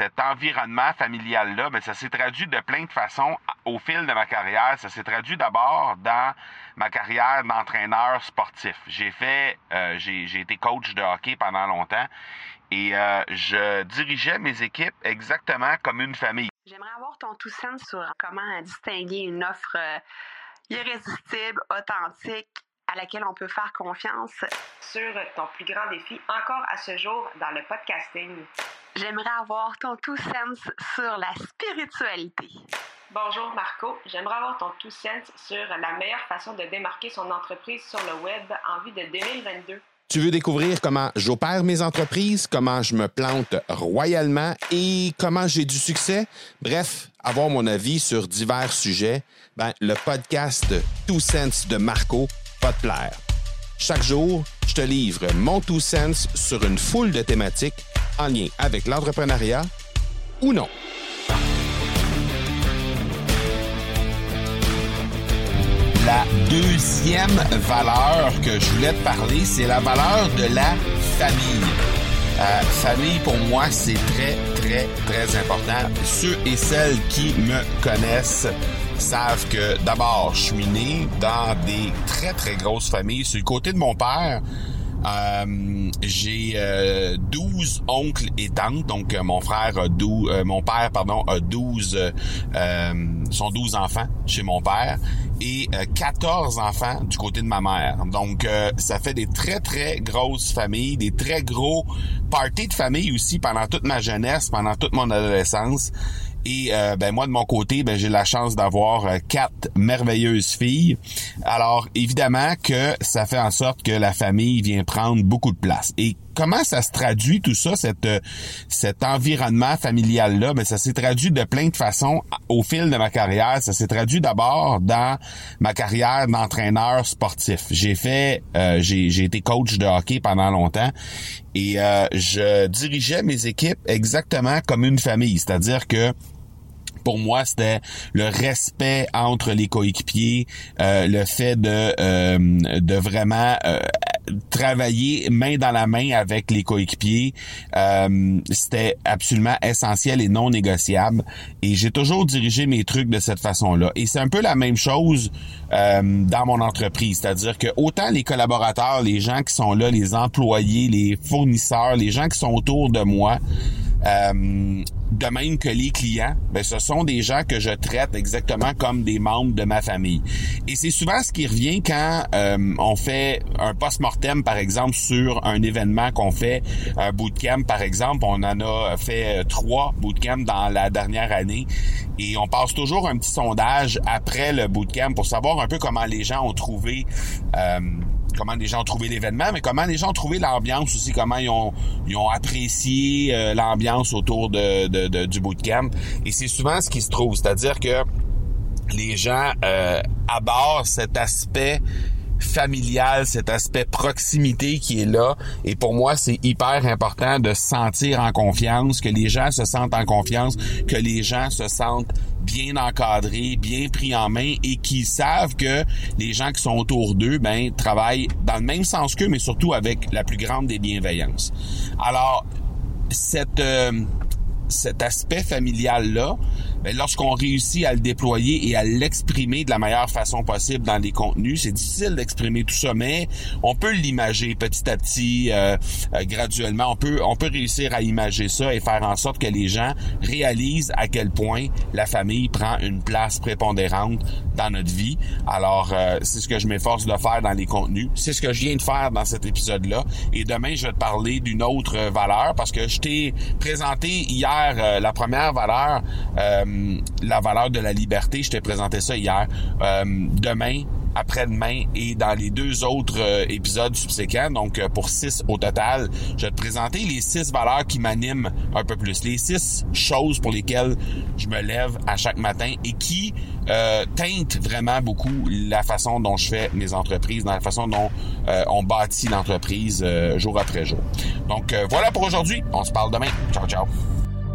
cet environnement familial-là, ben, ça s'est traduit de plein de façons au fil de ma carrière. Ça s'est traduit d'abord dans ma carrière d'entraîneur sportif. J'ai euh, été coach de hockey pendant longtemps et euh, je dirigeais mes équipes exactement comme une famille. J'aimerais avoir ton tout sens sur comment distinguer une offre euh, irrésistible, authentique, à laquelle on peut faire confiance. Sur ton plus grand défi encore à ce jour dans le podcasting. J'aimerais avoir ton tout sens sur la spiritualité. Bonjour Marco, j'aimerais avoir ton tout sens sur la meilleure façon de démarquer son entreprise sur le web en vue de 2022. Tu veux découvrir comment j'opère mes entreprises, comment je me plante royalement et comment j'ai du succès? Bref, avoir mon avis sur divers sujets, ben, le podcast Two Sense de Marco va te plaire. Chaque jour, je te livre mon Two Sense sur une foule de thématiques en lien avec l'entrepreneuriat ou non. La deuxième valeur que je voulais te parler, c'est la valeur de la famille. Euh, famille, pour moi, c'est très, très, très important. Ceux et celles qui me connaissent savent que d'abord, je suis né dans des très, très grosses familles. Sur le côté de mon père, euh, j'ai euh, 12 oncles et tantes, donc euh, mon frère a 12, euh, mon père pardon a 12 sont 12 enfants chez mon père et 14 enfants du côté de ma mère. Donc ça fait des très très grosses familles, des très gros parties de famille aussi pendant toute ma jeunesse, pendant toute mon adolescence. Et euh, ben moi de mon côté, ben j'ai la chance d'avoir euh, quatre merveilleuses filles. Alors évidemment que ça fait en sorte que la famille vient prendre beaucoup de place. Et comment ça se traduit tout ça, cette, euh, cet environnement familial là Ben ça s'est traduit de plein de façons au fil de ma carrière. Ça s'est traduit d'abord dans ma carrière d'entraîneur sportif. J'ai fait, j'ai, j'ai été coach de hockey pendant longtemps et je dirigeais mes équipes exactement comme une famille, c'est-à-dire que pour moi, c'était le respect entre les coéquipiers, euh, le fait de euh, de vraiment euh, travailler main dans la main avec les coéquipiers. c'était absolument essentiel et non négociable. Et j'ai toujours dirigé mes trucs de cette façon-là. Et c'est un peu la même chose dans mon entreprise, c'est-à-dire que autant les collaborateurs, les gens qui sont là, les employés, les fournisseurs, les gens qui sont autour de moi. Euh, de même que les clients, ben, ce sont des gens que je traite exactement comme des membres de ma famille. Et c'est souvent ce qui revient quand euh, on fait un post-mortem, par exemple, sur un événement qu'on fait, un bootcamp, par exemple. On en a fait trois bootcamps dans la dernière année. Et on passe toujours un petit sondage après le bootcamp pour savoir un peu comment les gens ont trouvé... Euh, comment les gens ont trouvé l'événement, mais comment les gens ont trouvé l'ambiance aussi, comment ils ont, ils ont apprécié euh, l'ambiance autour de, de, du bootcamp. Et c'est souvent ce qui se trouve, c'est-à-dire que les gens euh, abordent cet aspect familial, cet aspect proximité qui est là. Et pour moi, c'est hyper important de se sentir en confiance, que les gens se sentent en confiance, que les gens se sentent bien encadrés, bien pris en main et qui savent que les gens qui sont autour d'eux, ben, travaillent dans le même sens qu'eux, mais surtout avec la plus grande des bienveillances. Alors, cette, euh, cet aspect familial-là, ben, lorsqu'on réussit à le déployer et à l'exprimer de la meilleure façon possible dans les contenus, c'est difficile d'exprimer tout ça, mais on peut l'imager petit à petit, euh, euh, graduellement. On peut, on peut réussir à imager ça et faire en sorte que les gens réalisent à quel point la famille prend une place prépondérante dans notre vie. Alors, euh, c'est ce que je m'efforce de faire dans les contenus. C'est ce que je viens de faire dans cet épisode-là. Et demain, je vais te parler d'une autre valeur parce que je t'ai présenté hier la première valeur. Euh, la valeur de la liberté. Je t'ai présenté ça hier. Euh, demain, après-demain et dans les deux autres euh, épisodes subséquents, donc pour six au total, je vais te présenter les six valeurs qui m'animent un peu plus, les six choses pour lesquelles je me lève à chaque matin et qui euh, teintent vraiment beaucoup la façon dont je fais mes entreprises, dans la façon dont on bâtit l'entreprise jour après jour. Donc voilà pour aujourd'hui, on se parle demain. Ciao ciao.